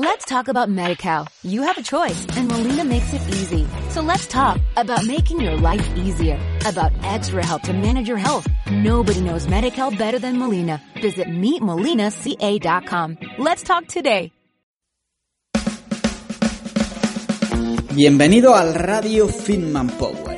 Let's talk about MediCal. You have a choice and Molina makes it easy. So let's talk about making your life easier, about extra help to manage your health. Nobody knows MediCal better than Molina. Visit meetmolinaca.com. Let's talk today. Bienvenido al Radio Fitman Power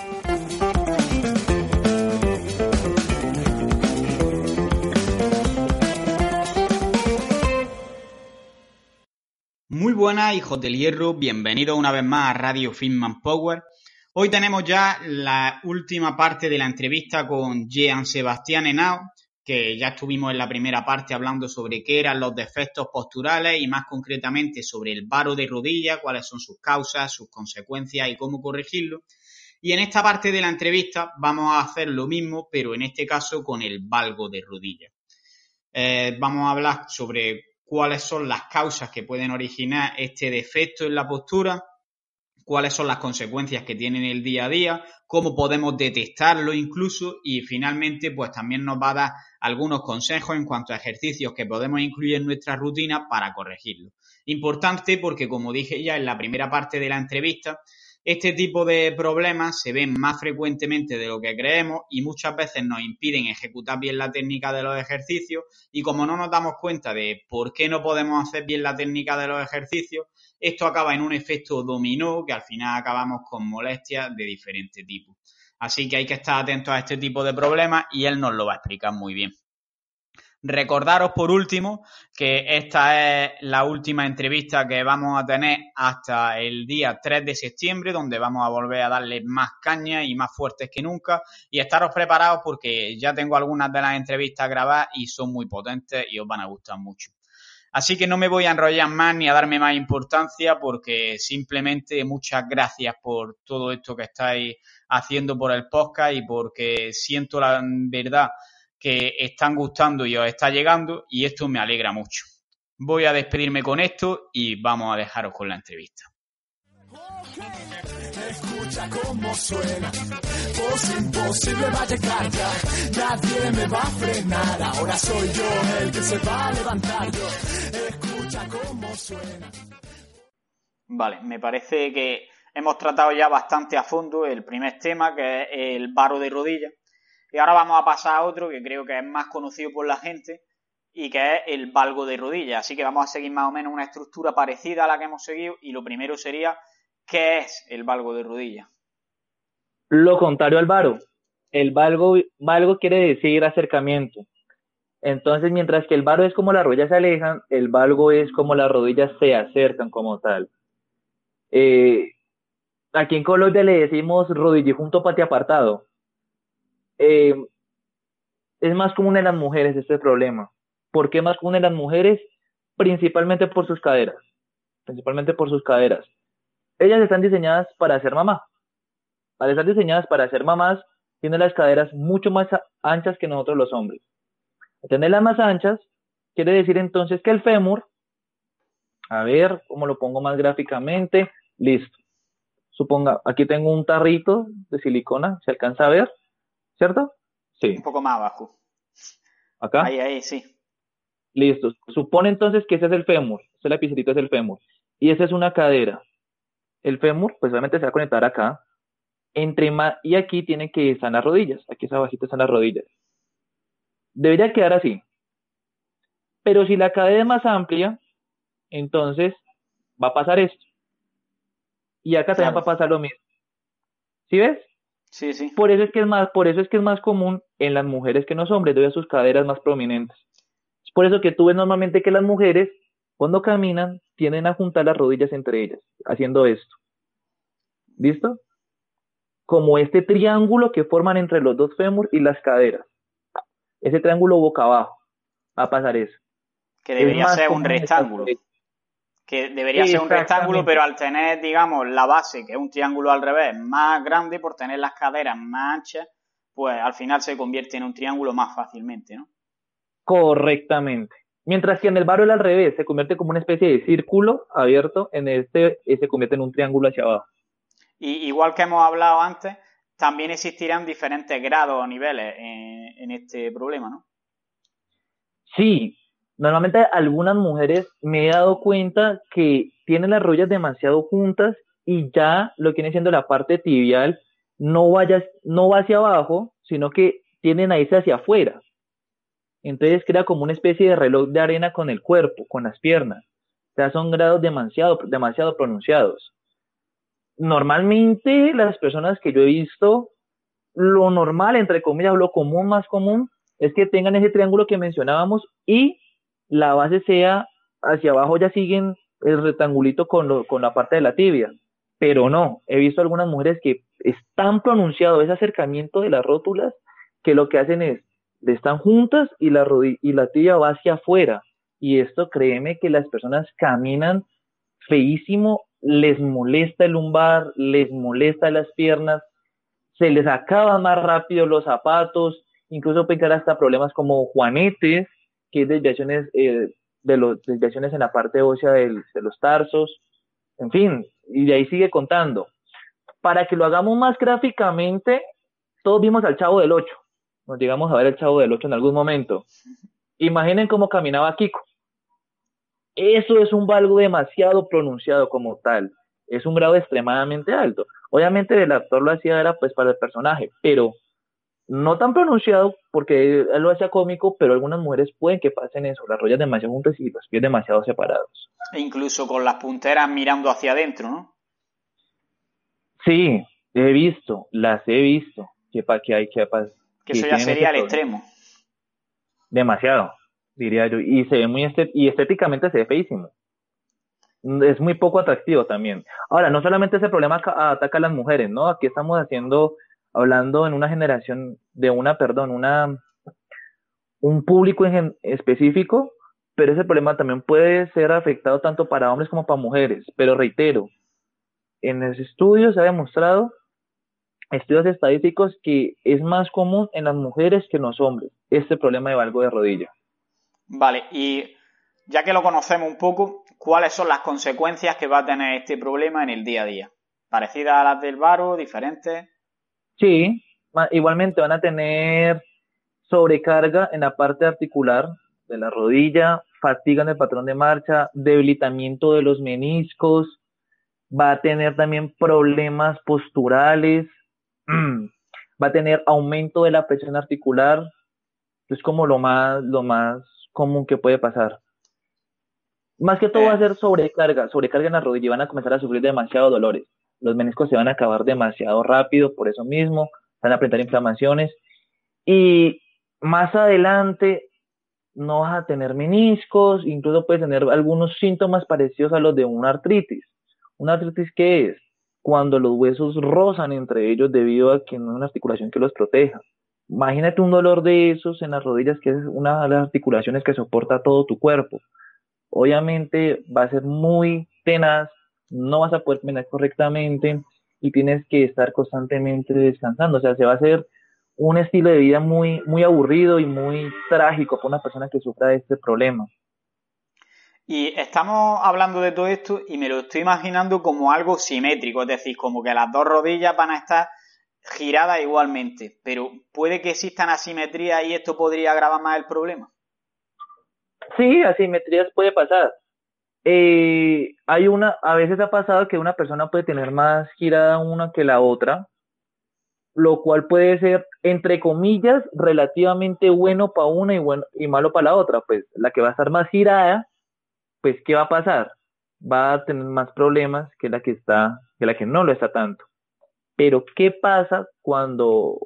Muy buenas, hijos del hierro, bienvenidos una vez más a Radio Fitman Power. Hoy tenemos ya la última parte de la entrevista con Jean Sebastián Henao, que ya estuvimos en la primera parte hablando sobre qué eran los defectos posturales y más concretamente sobre el varo de rodilla, cuáles son sus causas, sus consecuencias y cómo corregirlo. Y en esta parte de la entrevista vamos a hacer lo mismo, pero en este caso con el valgo de rodilla. Eh, vamos a hablar sobre cuáles son las causas que pueden originar este defecto en la postura, cuáles son las consecuencias que tiene en el día a día, cómo podemos detectarlo incluso y finalmente pues también nos va a dar algunos consejos en cuanto a ejercicios que podemos incluir en nuestra rutina para corregirlo. Importante porque como dije ya en la primera parte de la entrevista, este tipo de problemas se ven más frecuentemente de lo que creemos y muchas veces nos impiden ejecutar bien la técnica de los ejercicios y como no nos damos cuenta de por qué no podemos hacer bien la técnica de los ejercicios, esto acaba en un efecto dominó que al final acabamos con molestias de diferente tipo. Así que hay que estar atentos a este tipo de problemas y él nos lo va a explicar muy bien. Recordaros por último que esta es la última entrevista que vamos a tener hasta el día 3 de septiembre, donde vamos a volver a darle más caña y más fuertes que nunca. Y estaros preparados porque ya tengo algunas de las entrevistas grabadas y son muy potentes y os van a gustar mucho. Así que no me voy a enrollar más ni a darme más importancia porque simplemente muchas gracias por todo esto que estáis haciendo por el podcast y porque siento la verdad que están gustando y os está llegando y esto me alegra mucho. Voy a despedirme con esto y vamos a dejaros con la entrevista. Escucha cómo suena, imposible va a llegar ya, nadie me va a frenar, ahora soy yo el que se va a levantar escucha cómo suena. Vale, me parece que hemos tratado ya bastante a fondo el primer tema, que es el varo de rodilla, y ahora vamos a pasar a otro que creo que es más conocido por la gente y que es el valgo de rodilla. Así que vamos a seguir más o menos una estructura parecida a la que hemos seguido y lo primero sería, ¿qué es el valgo de rodilla? Lo contrario al varo. El valgo, quiere decir acercamiento. Entonces, mientras que el varo es como las rodillas se alejan, el valgo es como las rodillas se acercan como tal. Eh, aquí en Colombia le decimos rodillejunto pati apartado. Eh, es más común en las mujeres este problema. ¿Por qué más común en las mujeres? Principalmente por sus caderas. Principalmente por sus caderas. Ellas están diseñadas para ser mamá. Al estar diseñadas para ser mamás, tienen las caderas mucho más anchas que nosotros los hombres. Tenerlas más anchas, quiere decir entonces que el fémur, a ver cómo lo pongo más gráficamente, listo. Suponga, aquí tengo un tarrito de silicona, se alcanza a ver. ¿Cierto? Sí. Un poco más abajo. ¿Acá? Ahí, ahí, sí. Listo. Supone entonces que ese es el fémur. Ese lapicito es el fémur. Y esa es una cadera. El fémur, pues obviamente se va a conectar acá. Entre más, y aquí tiene que estar las rodillas. Aquí esa bajita están las rodillas. Debería quedar así. Pero si la cadera es más amplia, entonces va a pasar esto. Y acá también va a pasar lo mismo. ¿Sí ves? Sí, sí. Por eso es que es más, por eso es que es más común en las mujeres que en los hombres, debido a sus caderas más prominentes. Es por eso que tú ves normalmente que las mujeres, cuando caminan, tienden a juntar las rodillas entre ellas, haciendo esto. ¿Listo? Como este triángulo que forman entre los dos fémur y las caderas. Ese triángulo boca abajo. Va a pasar eso. Que debería ser un rectángulo. Que debería ser un rectángulo, pero al tener, digamos, la base, que es un triángulo al revés, más grande, por tener las caderas más anchas, pues al final se convierte en un triángulo más fácilmente, ¿no? Correctamente. Mientras que en el barro al revés, se convierte como una especie de círculo abierto, en este se convierte en un triángulo hacia abajo. Y igual que hemos hablado antes, también existirán diferentes grados o niveles en este problema, ¿no? Sí, Normalmente algunas mujeres me he dado cuenta que tienen las rodillas demasiado juntas y ya lo que viene siendo la parte tibial no, vaya, no va hacia abajo, sino que tienen a hacia afuera. Entonces crea como una especie de reloj de arena con el cuerpo, con las piernas. O sea, son grados demasiado, demasiado pronunciados. Normalmente las personas que yo he visto, lo normal, entre comillas, lo común, más común, es que tengan ese triángulo que mencionábamos y la base sea hacia abajo ya siguen el rectangulito con, con la parte de la tibia, pero no, he visto algunas mujeres que es tan pronunciado ese acercamiento de las rótulas que lo que hacen es, están juntas y la, y la tibia va hacia afuera. Y esto créeme que las personas caminan feísimo, les molesta el lumbar, les molesta las piernas, se les acaban más rápido los zapatos, incluso pueden hasta problemas como juanetes, que desviaciones, eh, de los, desviaciones en la parte ósea de los tarsos, en fin, y de ahí sigue contando. Para que lo hagamos más gráficamente, todos vimos al Chavo del 8, nos llegamos a ver el Chavo del 8 en algún momento. Imaginen cómo caminaba Kiko. Eso es un valgo demasiado pronunciado como tal. Es un grado extremadamente alto. Obviamente el actor lo hacía era pues para el personaje, pero no tan pronunciado porque él lo hacía cómico, pero algunas mujeres pueden que pasen eso, las rodillas demasiado juntas y los pies demasiado separados. E incluso con las punteras mirando hacia adentro, ¿no? Sí, he visto, las he visto, que para que hay que Que eso ya sería el extremo. Demasiado, diría yo, y se ve muy y estéticamente se ve feísimo. Es muy poco atractivo también. Ahora, no solamente ese problema ataca a las mujeres, ¿no? Aquí estamos haciendo hablando en una generación de una, perdón, una, un público específico, pero ese problema también puede ser afectado tanto para hombres como para mujeres. Pero reitero, en los estudios se ha demostrado, estudios estadísticos, que es más común en las mujeres que en los hombres, este problema de valgo de rodilla. Vale, y ya que lo conocemos un poco, ¿cuáles son las consecuencias que va a tener este problema en el día a día? ¿Parecidas a las del varo? ¿Diferentes? Sí, igualmente van a tener sobrecarga en la parte articular de la rodilla, fatiga en el patrón de marcha, debilitamiento de los meniscos, va a tener también problemas posturales, va a tener aumento de la presión articular, es como lo más, lo más común que puede pasar. Más que todo va a ser sobrecarga, sobrecarga en la rodilla y van a comenzar a sufrir demasiados dolores los meniscos se van a acabar demasiado rápido por eso mismo, van a presentar inflamaciones y más adelante no vas a tener meniscos, incluso puedes tener algunos síntomas parecidos a los de una artritis. ¿Una artritis qué es? Cuando los huesos rozan entre ellos debido a que no hay una articulación que los proteja. Imagínate un dolor de esos en las rodillas, que es una de las articulaciones que soporta todo tu cuerpo. Obviamente va a ser muy tenaz, no vas a poder caminar correctamente y tienes que estar constantemente descansando. O sea, se va a hacer un estilo de vida muy, muy aburrido y muy trágico para una persona que sufra de este problema. Y estamos hablando de todo esto y me lo estoy imaginando como algo simétrico, es decir, como que las dos rodillas van a estar giradas igualmente, pero puede que existan asimetrías y esto podría agravar más el problema. Sí, asimetrías puede pasar. Eh, hay una, a veces ha pasado que una persona puede tener más girada una que la otra, lo cual puede ser, entre comillas, relativamente bueno para una y, bueno, y malo para la otra. Pues la que va a estar más girada, pues, ¿qué va a pasar? Va a tener más problemas que la que está, que la que no lo está tanto. Pero, ¿qué pasa cuando,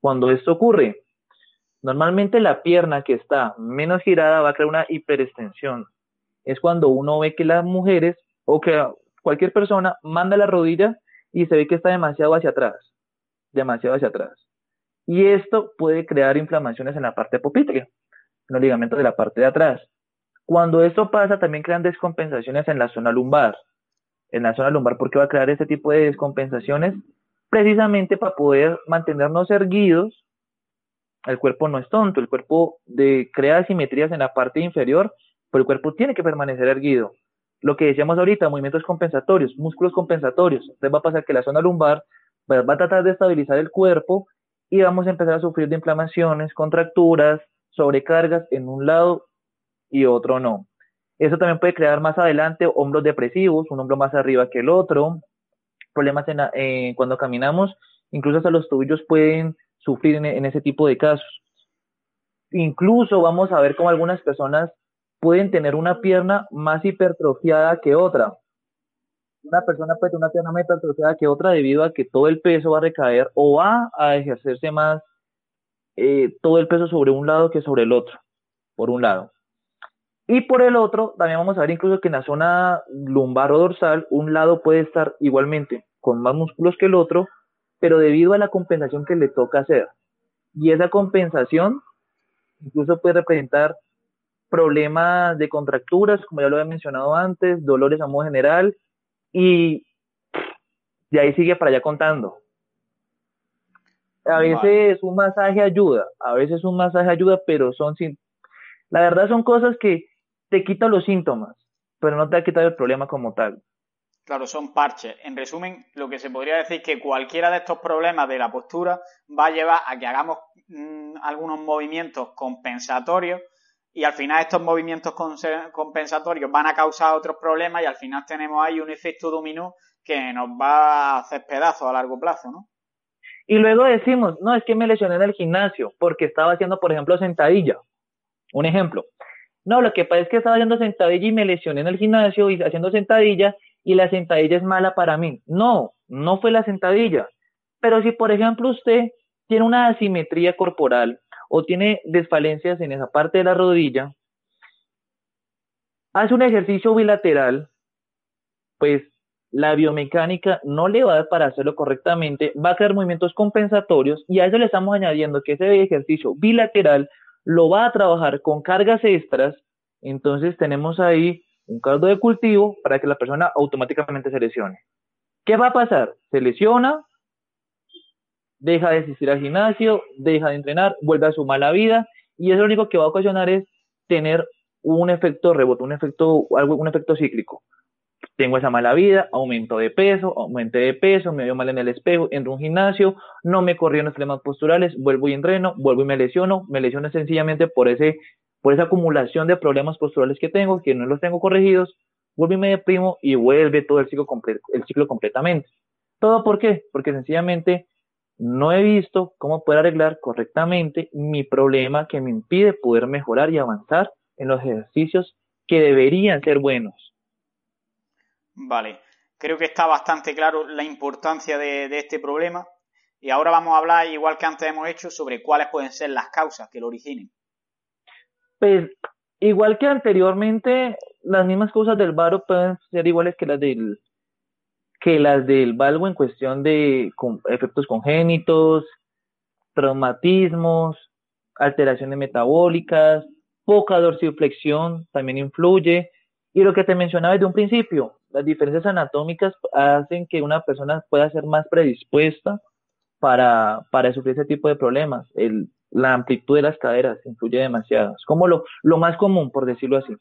cuando esto ocurre? Normalmente la pierna que está menos girada va a crear una hiperextensión es cuando uno ve que las mujeres o que cualquier persona manda la rodilla y se ve que está demasiado hacia atrás, demasiado hacia atrás. Y esto puede crear inflamaciones en la parte apopítrea, en los ligamentos de la parte de atrás. Cuando esto pasa, también crean descompensaciones en la zona lumbar. En la zona lumbar, ¿por qué va a crear este tipo de descompensaciones? Precisamente para poder mantenernos erguidos. El cuerpo no es tonto, el cuerpo de, crea asimetrías en la parte inferior, pero el cuerpo tiene que permanecer erguido. Lo que decíamos ahorita, movimientos compensatorios, músculos compensatorios. Entonces va a pasar que la zona lumbar va a tratar de estabilizar el cuerpo y vamos a empezar a sufrir de inflamaciones, contracturas, sobrecargas en un lado y otro no. Eso también puede crear más adelante hombros depresivos, un hombro más arriba que el otro, problemas eh, cuando caminamos, incluso hasta los tobillos pueden sufrir en, en ese tipo de casos. Incluso vamos a ver cómo algunas personas pueden tener una pierna más hipertrofiada que otra. Una persona puede tener una pierna más hipertrofiada que otra debido a que todo el peso va a recaer o va a ejercerse más eh, todo el peso sobre un lado que sobre el otro, por un lado. Y por el otro, también vamos a ver incluso que en la zona lumbar o dorsal, un lado puede estar igualmente con más músculos que el otro, pero debido a la compensación que le toca hacer. Y esa compensación incluso puede representar problemas de contracturas, como ya lo había mencionado antes, dolores a modo general, y de ahí sigue para allá contando. A veces un masaje ayuda, a veces un masaje ayuda, pero son sin... La verdad son cosas que te quitan los síntomas, pero no te va a quitar el problema como tal. Claro, son parches. En resumen, lo que se podría decir es que cualquiera de estos problemas de la postura va a llevar a que hagamos mm, algunos movimientos compensatorios y al final estos movimientos compensatorios van a causar otros problemas y al final tenemos ahí un efecto dominó que nos va a hacer pedazos a largo plazo, ¿no? Y luego decimos, no, es que me lesioné en el gimnasio porque estaba haciendo, por ejemplo, sentadilla. Un ejemplo. No, lo que pasa es que estaba haciendo sentadilla y me lesioné en el gimnasio y haciendo sentadilla y la sentadilla es mala para mí. No, no fue la sentadilla. Pero si, por ejemplo, usted tiene una asimetría corporal o tiene desfalencias en esa parte de la rodilla, hace un ejercicio bilateral, pues la biomecánica no le va a dar para hacerlo correctamente, va a crear movimientos compensatorios y a eso le estamos añadiendo que ese ejercicio bilateral lo va a trabajar con cargas extras, entonces tenemos ahí un caldo de cultivo para que la persona automáticamente se lesione. ¿Qué va a pasar? Se lesiona, deja de asistir al gimnasio, deja de entrenar, vuelve a su mala vida y eso lo único que va a ocasionar es tener un efecto rebote, un efecto, algo, un efecto cíclico tengo esa mala vida, aumento de peso, aumenté de peso, me veo mal en el espejo, entro a un gimnasio, no me corrí en los problemas posturales, vuelvo y entreno, vuelvo y me lesiono, me lesiono sencillamente por ese, por esa acumulación de problemas posturales que tengo, que no los tengo corregidos, vuelvo y me deprimo y vuelve todo el ciclo, el ciclo completamente. ¿Todo por qué? Porque sencillamente no he visto cómo poder arreglar correctamente mi problema que me impide poder mejorar y avanzar en los ejercicios que deberían ser buenos. Vale, creo que está bastante claro la importancia de, este problema y ahora vamos a hablar, igual que antes hemos hecho, sobre cuáles pueden ser las causas que lo originen. Pues igual que anteriormente, las mismas causas del varo pueden ser iguales que las del que las del valgo en cuestión de efectos congénitos, traumatismos, alteraciones metabólicas, poca dorsiflexión también influye. Y lo que te mencionaba desde un principio, las diferencias anatómicas hacen que una persona pueda ser más predispuesta para, para sufrir ese tipo de problemas. La amplitud de las caderas influye demasiado. Es como lo, lo más común, por decirlo así.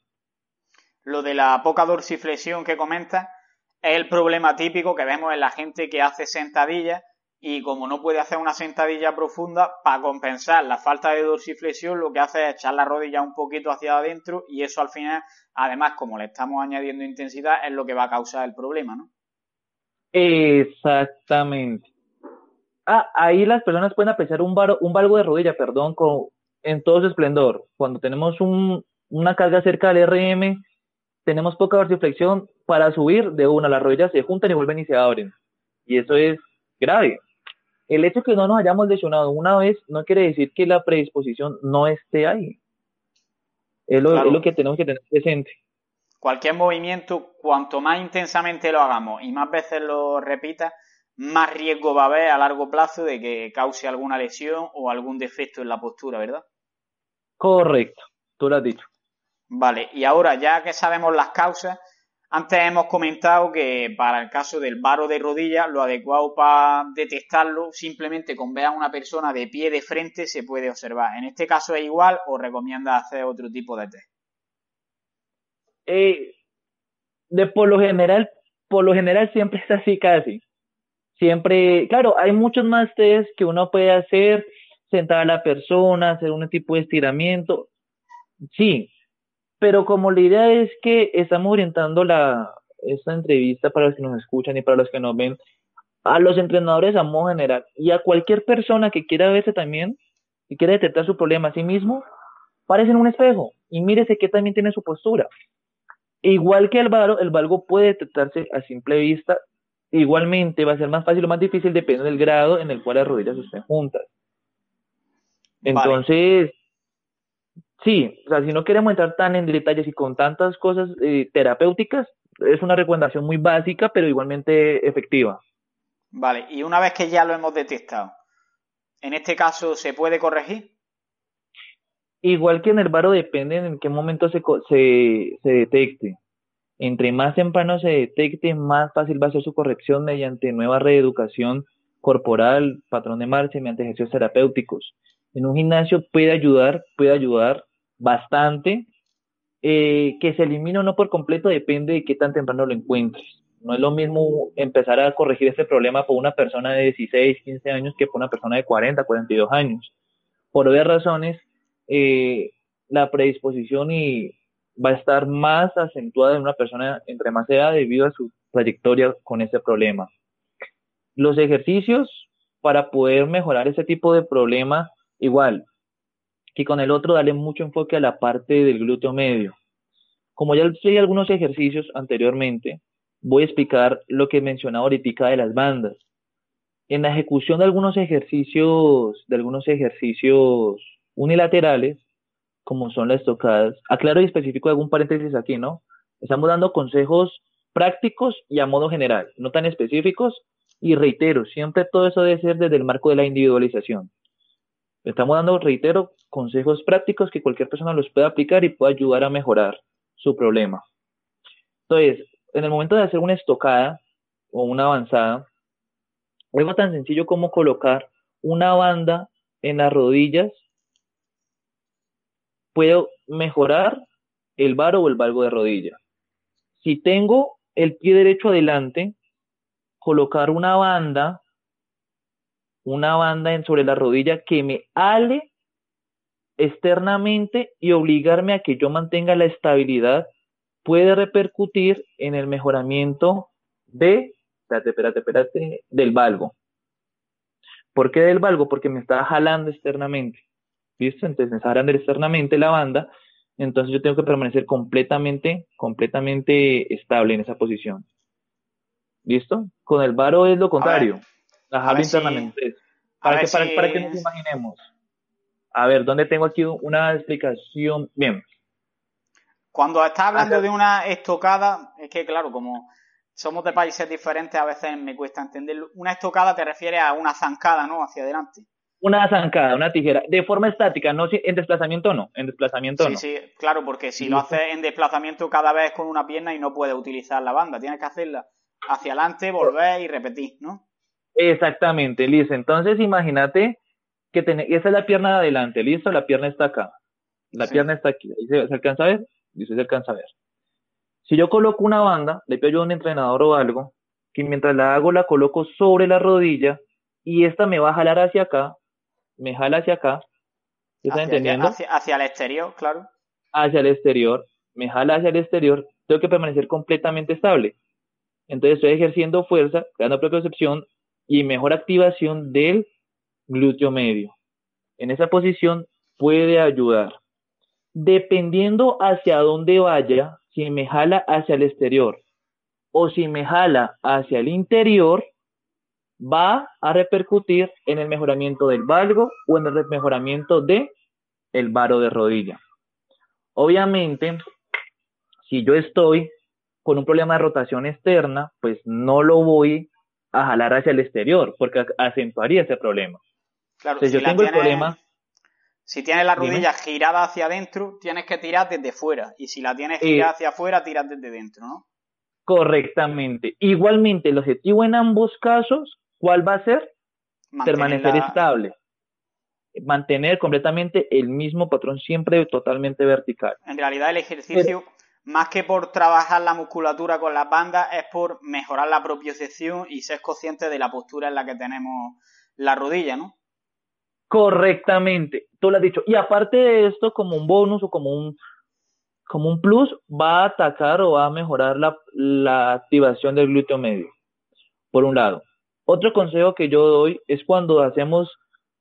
Lo de la poca dorsiflexión que comenta es el problema típico que vemos en la gente que hace sentadillas y como no puede hacer una sentadilla profunda, para compensar la falta de dorsiflexión, lo que hace es echar la rodilla un poquito hacia adentro y eso al final, además, como le estamos añadiendo intensidad, es lo que va a causar el problema, ¿no? Exactamente. Ah, ahí las personas pueden apreciar un, un valgo de rodilla, perdón, con, en todo su esplendor. Cuando tenemos un, una carga cerca del RM, tenemos poca dorsiflexión para subir de una, las rodillas se juntan y vuelven y se abren. Y eso es grave. El hecho de que no nos hayamos lesionado una vez no quiere decir que la predisposición no esté ahí. Es lo, que tenemos que tener presente. Cualquier movimiento, cuanto más intensamente lo hagamos y más veces lo repita, más riesgo va a haber a largo plazo de que cause alguna lesión o algún defecto en la postura, ¿verdad? Correcto, tú lo has dicho. Vale, y ahora ya que sabemos las causas, antes hemos comentado que para el caso del varo de rodilla, lo adecuado para detectarlo, simplemente con ver a una persona de pie de frente se puede observar. ¿En este caso es igual o recomienda hacer otro tipo de test? Eh, de por lo general, por lo general siempre es así casi. Siempre, claro, hay muchos más test que uno puede hacer, sentar a la persona, hacer un tipo de estiramiento. Sí, pero como la idea es que estamos orientando la, esta entrevista para los que nos escuchan y para los que nos ven, a los entrenadores a modo general y a cualquier persona que quiera verse también y quiera detectar su problema a sí mismo, párese en un espejo y mírese que también tiene su postura. Igual que el valgo, el valgo puede detectarse a simple vista. Igualmente va a ser más fácil o más difícil depende del grado en el cual las rodillas estén juntas. Entonces, Sí, o sea, si no queremos entrar tan en detalles y con tantas cosas eh, terapéuticas, es una recomendación muy básica, pero igualmente efectiva. Vale, y una vez que ya lo hemos detectado, ¿en este caso se puede corregir? Igual que en el varo depende en qué momento se, se, se detecte. Entre más temprano se detecte, más fácil va a ser su corrección mediante nueva reeducación corporal, patrón de marcha, mediante ejercicios terapéuticos. En un gimnasio puede ayudar, puede ayudar bastante. Eh, que se elimine o no por completo depende de qué tan temprano lo encuentres. No es lo mismo empezar a corregir este problema por una persona de 16, 15 años que por una persona de 40, 42 años. Por obvias razones, eh, la predisposición y va a estar más acentuada en una persona entre más edad debido a su trayectoria con este problema. Los ejercicios para poder mejorar ese tipo de problema, igual, que con el otro darle mucho enfoque a la parte del glúteo medio. Como ya hice algunos ejercicios anteriormente, voy a explicar lo que mencionaba ahorita de las bandas. En la ejecución de algunos ejercicios, de algunos ejercicios unilaterales, como son las tocadas, aclaro y específico algún paréntesis aquí, ¿no? Estamos dando consejos prácticos y a modo general, no tan específicos, y reitero, siempre todo eso debe ser desde el marco de la individualización. Estamos dando, reitero, consejos prácticos que cualquier persona los pueda aplicar y pueda ayudar a mejorar su problema. Entonces, en el momento de hacer una estocada o una avanzada, algo tan sencillo como colocar una banda en las rodillas puedo mejorar el varo o el valgo de rodilla. Si tengo el pie derecho adelante, colocar una banda una banda en, sobre la rodilla que me ale externamente y obligarme a que yo mantenga la estabilidad puede repercutir en el mejoramiento de, espérate, espérate, espérate, del valgo. ¿Por qué del valgo? Porque me está jalando externamente. ¿Listo? Entonces me está jalando externamente la banda, entonces yo tengo que permanecer completamente, completamente estable en esa posición. ¿Listo? Con el varo es lo contrario. La internamente. Para, que, para, que nos imaginemos. A ver, ¿dónde tengo aquí una explicación? Bien. Cuando estás hablando de una estocada, es que claro, como somos de países diferentes, a veces me cuesta entenderlo. Una estocada te refiere a una zancada, ¿no? Hacia adelante. Una zancada, una tijera, de forma estática, no en desplazamiento no, en desplazamiento no. Sí, sí, claro, porque si lo haces en desplazamiento cada vez con una pierna y no puedes utilizar la banda, tienes que hacerla hacia adelante, volver y repetir, ¿no? Exactamente, listo. Entonces imagínate que esa es la pierna de adelante, listo, la pierna está acá. La pierna está aquí. ¿Se, alcanza a ver? Dice, se alcanza a ver. Si yo coloco una banda, le pido a un entrenador o algo, que mientras la hago la coloco sobre la rodilla y esta me va a jalar hacia acá, me jala hacia acá. ¿Estás entendiendo? Hacia, el exterior, claro. Hacia el exterior, me jala hacia el exterior, tengo que permanecer completamente estable. Entonces estoy ejerciendo fuerza, creando propiocepción y mejor activación del glúteo medio. En esa posición puede ayudar. Dependiendo hacia dónde vaya, si me jala hacia el exterior o si me jala hacia el interior, va a repercutir en el mejoramiento del valgo o en el mejoramiento de el varo de rodilla. Obviamente, si yo estoy con un problema de rotación externa, pues no lo voy a jalar hacia el exterior, porque acentuaría ese problema. Claro, si yo tengo el problema. Si tienes la rodilla girada hacia adentro, tienes que tirar desde fuera. Y si la tienes girada hacia afuera, tiras desde dentro, ¿no? Correctamente. Igualmente, el objetivo en ambos casos, ¿cuál va a ser? Permanecer estable. Mantener completamente el mismo patrón siempre totalmente vertical. En realidad el ejercicio, más que por trabajar la musculatura con las bandas, es por mejorar la propiocepción y ser consciente de la postura en la que tenemos la rodilla, ¿no? Correctamente, tú lo has dicho. Y aparte de esto, como un bonus o como un, como un plus, va a atacar o va a mejorar la, la activación del glúteo medio, por un lado. Otro consejo que yo doy es cuando hacemos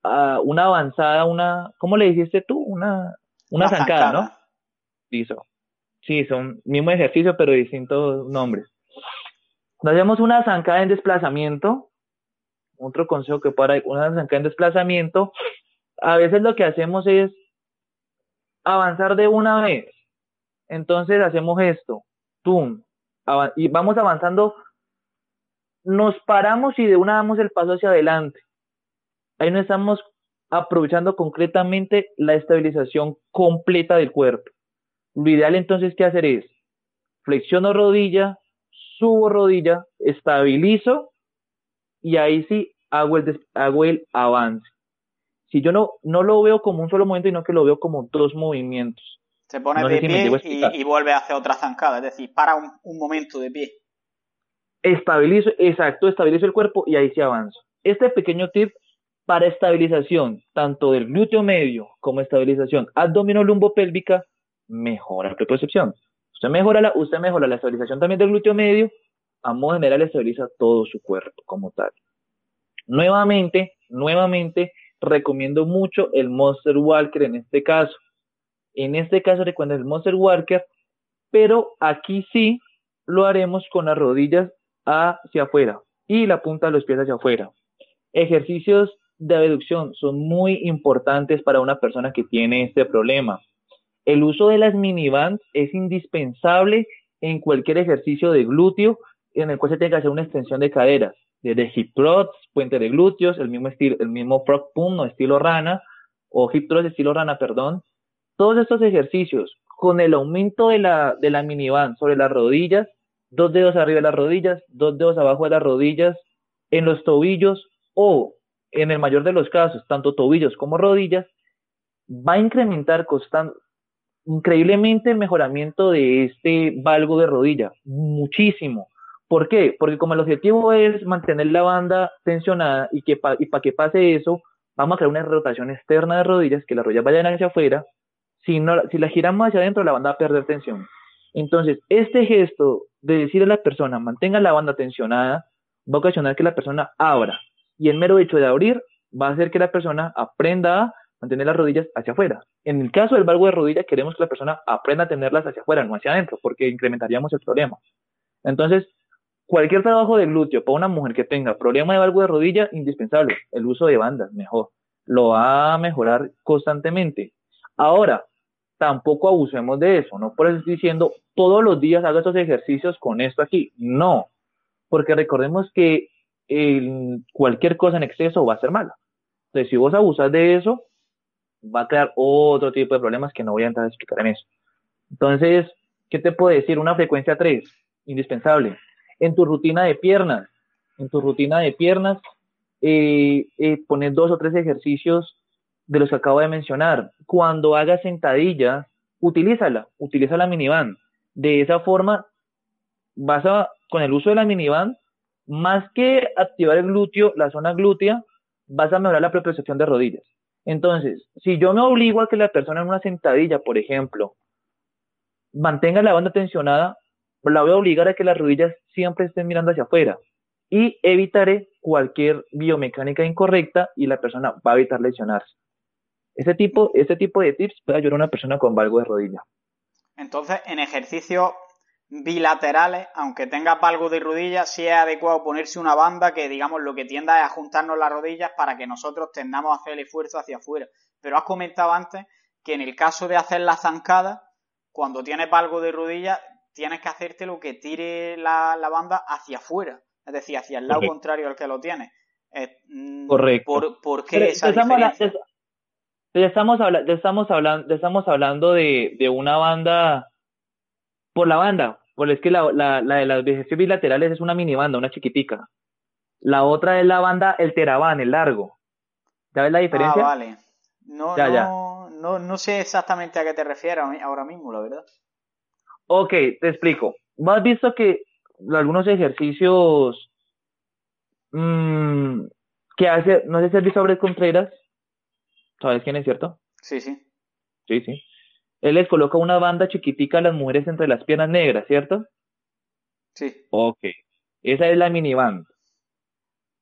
uh, una avanzada, una, ¿cómo le dijiste tú? Una, una, zancada, ¿no? Sí, sí, son mismo ejercicio, pero distintos nombres. Cuando hacemos una zancada en desplazamiento, otro consejo que para una zancada en desplazamiento, a veces lo que hacemos es avanzar de una vez. Entonces hacemos esto, y vamos avanzando, nos paramos y de una damos el paso hacia adelante. Ahí no estamos aprovechando concretamente la estabilización completa del cuerpo. Lo ideal entonces que hacer es flexiono rodilla, subo rodilla, estabilizo y ahí sí hago el, hago el avance. Si yo no, no lo veo como un solo movimiento, sino que lo veo como dos movimientos. Se pone de pie y, vuelve a hacer otra zancada, es decir, para un, un momento de pie. Estabilizo, exacto, estabilizo el cuerpo y ahí sí avanzo. Este pequeño tip para estabilización tanto del glúteo medio como estabilización abdominolumbo-pélvica mejora la percepción. Usted mejora la, usted mejora la estabilización también del glúteo medio, a modo general estabiliza todo su cuerpo como tal. Nuevamente, nuevamente recomiendo mucho el Monster Walker en este caso. En este caso recuerden el Monster Walker, pero aquí sí lo haremos con las rodillas hacia afuera y la punta de los pies hacia afuera. Ejercicios de abducción son muy importantes para una persona que tiene este problema. El uso de las minibands es indispensable en cualquier ejercicio de glúteo en el cual se tenga que hacer una extensión de caderas, desde hip thrusts, puente de glúteos, el mismo estilo, el mismo frog pump o estilo rana, o hip thrust estilo rana, perdón. Todos estos ejercicios, con el aumento de la, de la miniband sobre las rodillas, dos dedos arriba de las rodillas, dos dedos abajo de las rodillas, en los tobillos o en el mayor de los casos, tanto tobillos como rodillas, va a incrementar increíblemente el mejoramiento de este valgo de rodilla, muchísimo. ¿Por qué? Porque como el objetivo es mantener la banda tensionada y que y para que pase eso, vamos a crear una rotación externa de rodillas, que las rodillas vayan hacia afuera. Si, no, si la giramos hacia adentro, la banda va a perder tensión. Entonces, este gesto de decir a la persona, mantenga la banda tensionada, va a ocasionar que la persona abra. Y el mero hecho de abrir va a hacer que la persona aprenda a mantener las rodillas hacia afuera. En el caso del valgo de rodilla, queremos que la persona aprenda a tenerlas hacia afuera, no hacia adentro, porque incrementaríamos el problema. Entonces, cualquier trabajo de glúteo para una mujer que tenga problema de valgo de rodilla, indispensable. El uso de bandas, mejor. Lo va a mejorar constantemente. Ahora, tampoco abusemos de eso. No por eso estoy diciendo todos los días haga estos ejercicios con esto aquí. No. Porque recordemos que cualquier cosa en exceso va a ser mala. Entonces, si vos abusas de eso, va a crear otro tipo de problemas que no voy a entrar a explicar en eso. Entonces, ¿qué te puedo decir? Una frecuencia 3, indispensable en tu rutina de piernas. En tu rutina de piernas, eh, eh, dos o tres ejercicios de los que acabo de mencionar. Cuando hagas sentadilla, utilízala, utiliza la miniband. De esa forma, vas a, con el uso de la miniband, más que activar el glúteo, la zona glútea, vas a mejorar la propiocepción de rodillas. Entonces, si yo me obligo a que la persona en una sentadilla, por ejemplo, mantenga la banda tensionada, la voy a obligar a que las rodillas siempre estén mirando hacia afuera y evitaré cualquier biomecánica incorrecta y la persona va a evitar lesionarse. Ese tipo, ese tipo de tips puede ayudar a una persona con valgo de rodilla. Entonces, en ejercicios bilaterales, aunque tenga valgo de rodilla, sí es adecuado ponerse una banda que, digamos, lo que tienda es ajustarnos las rodillas para que nosotros tendamos a hacer el esfuerzo hacia afuera. Pero has comentado antes que en el caso de hacer la zancada, cuando tienes valgo de rodilla, tienes que hacerte lo que tire la, banda hacia afuera, es decir, hacia el lado contrario al que lo tienes. Mm, Correcto. ¿Por, qué esa diferencia? Ya estamos, ya estamos, hablando, estamos hablando de, de una banda por la banda, porque es que la, la, la de las ejercicios bilaterales es una mini banda, una chiquitica. La otra es la banda El Terabán, el largo. ¿Ya ves la diferencia? Ah, vale. No, no, no, no sé exactamente a qué te refieres ahora mismo, la verdad. Ok, te explico. ¿Has visto que algunos ejercicios mmm, que hace, no sé si has visto a Brett Contreras, ¿sabes quién es cierto? Sí, sí. Sí, sí. Él les coloca una banda chiquitica a las mujeres entre las piernas negras, ¿cierto? Sí. Ok. Esa es la mini banda.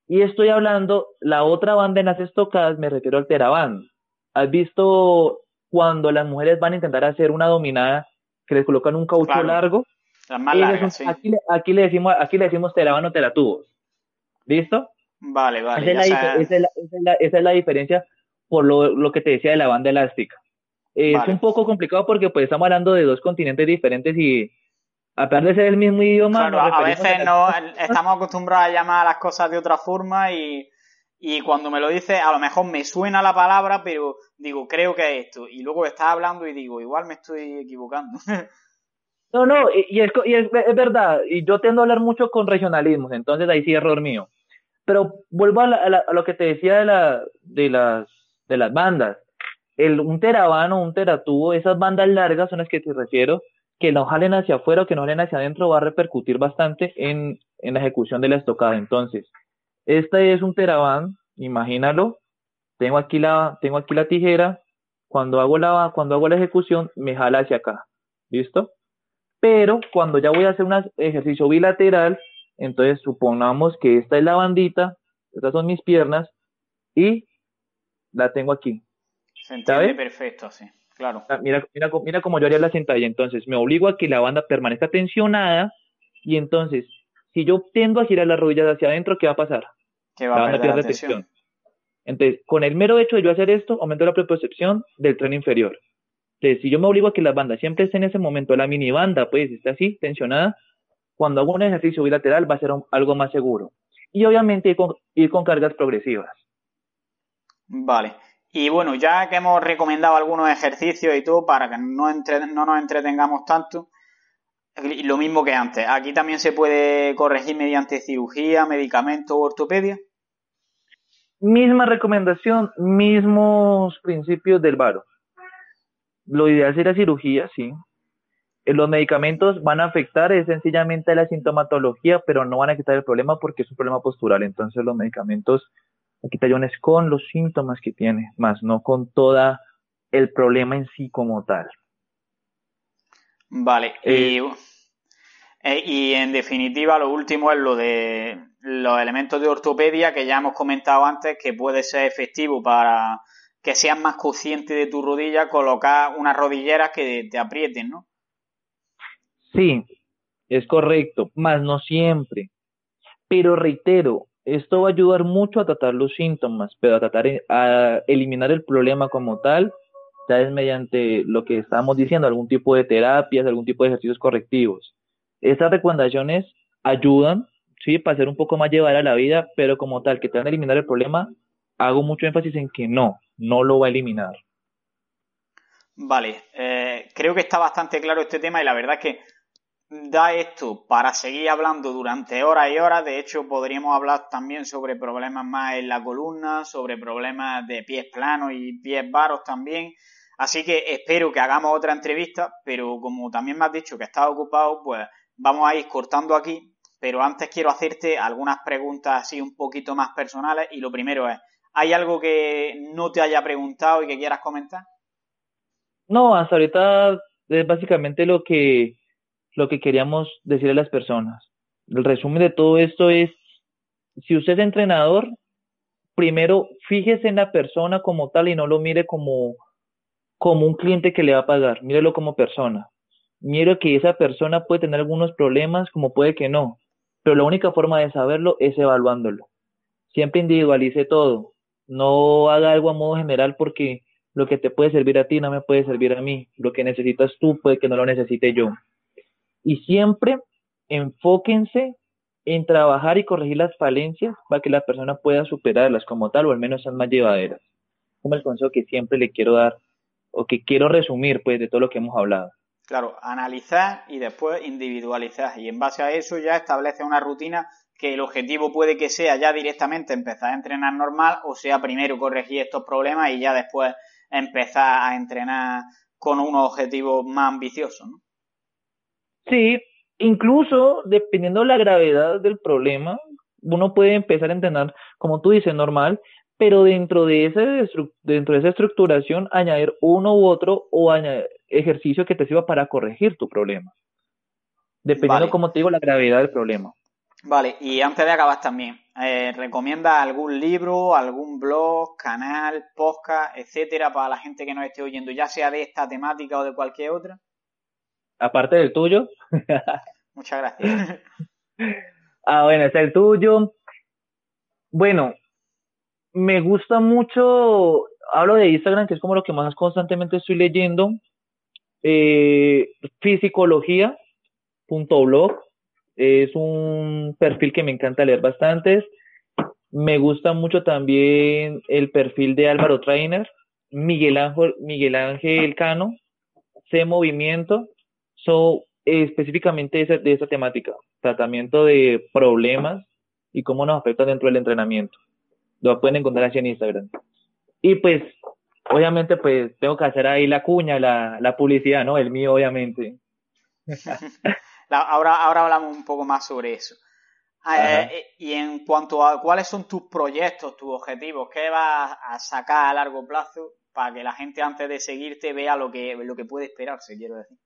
Y estoy hablando, la otra banda en las estocadas, me refiero al teraband. ¿Has visto cuando las mujeres van a intentar hacer una dominada que les colocan un caucho largo? Las más largas, sí. aquí, aquí, le decimos, aquí le decimos teraband o teratubos. ¿Listo? Vale, vale. Esa, es la, esa, es la, diferencia por lo, lo, que te decía de la banda elástica. Es un poco complicado porque pues estamos hablando de dos continentes diferentes y a pesar de ser el mismo idioma... a veces no, estamos acostumbrados a llamar a las cosas de otra forma y, y cuando me lo dices a lo mejor me suena la palabra pero digo creo que es esto y luego estás hablando y digo igual me estoy equivocando. No, no, y, es, y es, verdad, y yo tiendo a hablar mucho con regionalismos, entonces ahí sí error mío. Pero vuelvo a, a, lo que te decía de, la, de, las, de las bandas. El, un terabano, un teratubo, esas bandas largas son las que te refiero, que no jalen hacia afuera o que no jalen hacia adentro va a repercutir bastante en, en la ejecución de la estocada. Entonces, este es un teraban, imagínalo, tengo aquí la, tengo aquí la tijera, cuando hago la, cuando hago la ejecución, me jala hacia acá. ¿Listo? Pero cuando ya voy a hacer un ejercicio bilateral, entonces supongamos que esta es la bandita, estas son mis piernas y la tengo aquí. Se entiende perfecto, sí, claro. Ah, mira, mira, mira cómo yo haría la sentadilla. Entonces me obligo a que la banda permanezca tensionada y entonces si yo tiendo a girar las rodillas hacia adentro, ¿qué va a pasar? Que va la banda pierde tensión. Entonces, con el mero hecho de yo hacer esto, aumento la propiocepción del tren inferior. Entonces, si yo me obligo a que las bandas siempre estén en ese momento, la mini banda, pues, está así, tensionada, cuando hago un ejercicio bilateral va a ser algo más seguro. Y obviamente ir con, cargas progresivas. Vale. Y bueno, ya que hemos recomendado algunos ejercicios y todo, para que no, no nos entretengamos tanto, lo mismo que antes, ¿aquí también se puede corregir mediante cirugía, medicamento o ortopedia? Misma recomendación, mismos principios del varo. Lo ideal sería cirugía, sí. Eh, los medicamentos van a afectar es sencillamente la sintomatología, pero no van a quitar el problema porque es un problema postural. Entonces los medicamentos aquí tallones con los síntomas que tiene, más no con toda el problema en sí como tal. Vale, y, eh, eh, y en definitiva lo último es lo de los elementos de ortopedia que ya hemos comentado antes que puede ser efectivo para que seas más consciente de tu rodilla, colocar unas rodilleras que te aprieten, ¿no? Sí, es correcto, más no siempre. Pero reitero, esto va a ayudar mucho a tratar los síntomas, pero a tratar a eliminar el problema como tal, ya es mediante lo que estamos diciendo, algún tipo de terapias, algún tipo de ejercicios correctivos. Estas recomendaciones ayudan, sí, para ser un poco más llevadera la vida, pero como tal, que te van a eliminar el problema, hago mucho énfasis en que no, no lo va a eliminar. Vale, eh, creo que está bastante claro este tema y la verdad es que da esto para seguir hablando durante horas y horas. De hecho, podríamos hablar también sobre problemas más en la columna, sobre problemas de pies planos y pies varos también. Así que espero que hagamos otra entrevista, pero como también me has dicho que estás ocupado, pues vamos a ir cortando aquí. Pero antes quiero hacerte algunas preguntas así un poquito más personales y lo primero es, ¿Hay algo que no te haya preguntado y que quieras comentar? No, hasta ahorita es básicamente lo que, lo que queríamos decirle a las personas. El resumen de todo esto es, si usted es entrenador, primero fíjese en la persona como tal y no lo mire como, como un cliente que le va a pagar, mírelo como persona. Mire que esa persona puede tener algunos problemas como puede que no, pero la única forma de saberlo es evaluándolo. Siempre individualice todo no haga algo a modo general porque lo que te puede servir a ti no me puede servir a mí. Lo que necesitas tú puede que no lo necesite yo. Y siempre enfóquense en trabajar y corregir las falencias para que la persona pueda superarlas como tal o al menos sean más llevaderas. como el consejo que siempre le quiero dar o que quiero resumir pues de todo lo que hemos hablado. Claro, analizar y después individualizar y en base a eso ya establece una rutina que el objetivo puede que sea ya directamente empezar a entrenar normal o sea primero corregir estos problemas y ya después empezar a entrenar con unos objetivos más ambiciosos, ¿no? Sí, incluso dependiendo de la gravedad del problema, uno puede empezar a entrenar, como tú dices, normal, pero dentro de, ese, dentro de esa estructuración añadir uno u otro o añadir ejercicio que te sirva para corregir tu problema. Dependiendo, como te digo, la gravedad del problema. Vale, y antes de acabar también, eh, ¿recomienda algún libro, algún blog, canal, podcast, etcétera, para la gente que nos esté oyendo, ya sea de esta temática o de cualquier otra? Aparte del tuyo. Muchas gracias. ah, bueno, es el tuyo. Bueno, me gusta mucho, hablo de Instagram, que es como lo que más constantemente estoy leyendo. Eh, Fisicología.blog es un perfil que me encanta leer bastantes. Me gusta mucho también el perfil de Álvaro Trainer, Miguel Ángel, Miguel Ángel Cano, C Movimiento, so, específicamente de, de esa temática, tratamiento de problemas y cómo nos afecta dentro del entrenamiento. Lo pueden encontrar así en Instagram. Y pues, obviamente, pues tengo que hacer ahí la cuña, la, la publicidad, ¿no? El mío, obviamente. ahora, ahora hablamos un poco más sobre eso. Ah, eh, y en cuanto a cuáles son tus proyectos, tus objetivos, ¿qué vas a sacar a largo plazo para que la gente antes de seguirte vea lo que, lo que puede esperarse, quiero decir?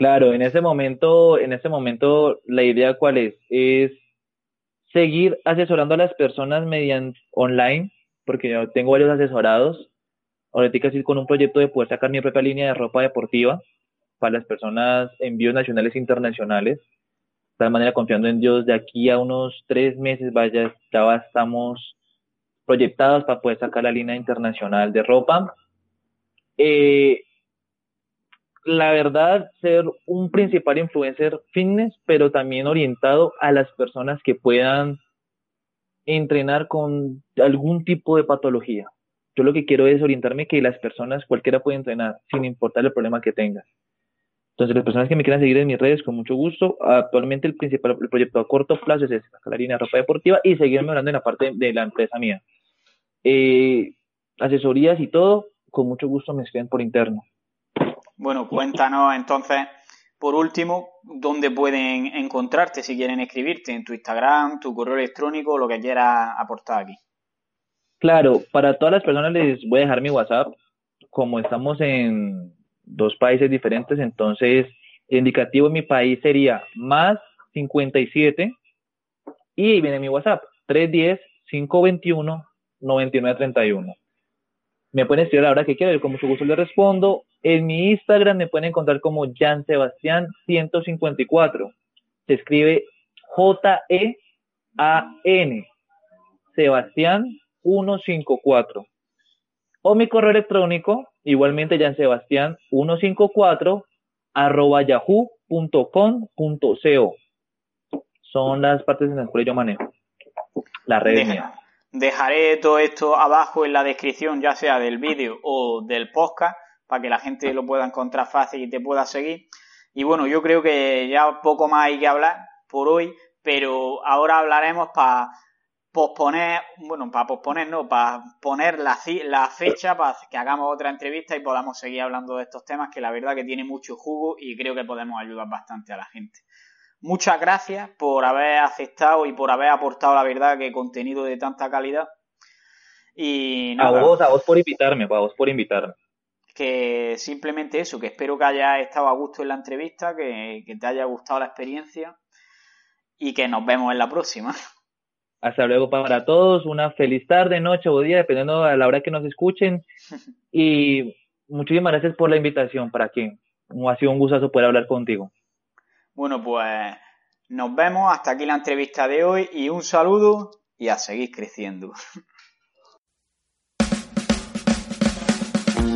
Claro, en ese momento, en ese momento, la idea cuál es, es seguir asesorando a las personas mediante online, porque yo tengo varios asesorados. Ahorita casi con un proyecto de poder sacar mi propia línea de ropa deportiva para las personas envíos nacionales e internacionales. De tal manera, confiando en Dios, de aquí a unos tres meses, vaya, ya estamos proyectados para poder sacar la línea internacional de ropa. Eh, la verdad, ser un principal influencer fitness, pero también orientado a las personas que puedan entrenar con algún tipo de patología. Yo lo que quiero es orientarme que las personas, cualquiera puede entrenar, sin importar el problema que tengas. Entonces, las personas que me quieran seguir en mis redes, con mucho gusto. Actualmente el principal el proyecto a corto plazo es la línea de ropa deportiva y seguir mejorando en la parte de la empresa mía. Eh, asesorías y todo, con mucho gusto me escriben por interno. Bueno, cuéntanos entonces, por último, dónde pueden encontrarte si quieren escribirte, en tu Instagram, tu correo electrónico, lo que quieras aportar aquí. Claro, para todas las personas les voy a dejar mi WhatsApp. Como estamos en dos países diferentes, entonces el indicativo en mi país sería más 57 y ahí viene mi WhatsApp, 310 521 9931. Me pueden escribir a la hora que quieran, con mucho gusto les respondo. En mi Instagram me pueden encontrar como Jan Sebastián 154. Se escribe J-E-A-N. Sebastián 154. O mi correo electrónico, igualmente Jan Sebastián 154 arroba yahoo.com.co. Son las partes en las cuales yo manejo. La red Dejaré todo esto abajo en la descripción, ya sea del vídeo o del podcast, para que la gente lo pueda encontrar fácil y te pueda seguir. Y bueno, yo creo que ya poco más hay que hablar por hoy, pero ahora hablaremos para posponer, bueno, para posponer, no, para poner la, la fecha para que hagamos otra entrevista y podamos seguir hablando de estos temas que la verdad que tiene mucho jugo y creo que podemos ayudar bastante a la gente. Muchas gracias por haber aceptado y por haber aportado la verdad que contenido de tanta calidad. Y a vos, a vos por invitarme, a vos por invitarme. Que simplemente eso, que espero que hayas estado a gusto en la entrevista, que, te haya gustado la experiencia y que nos vemos en la próxima. Hasta luego para todos, una feliz tarde, noche o día, dependiendo de la hora que nos escuchen. Y muchísimas gracias por la invitación, para que ha sido un gustazo poder hablar contigo. Bueno, pues nos vemos. Hasta aquí la entrevista de hoy y un saludo y a seguir creciendo.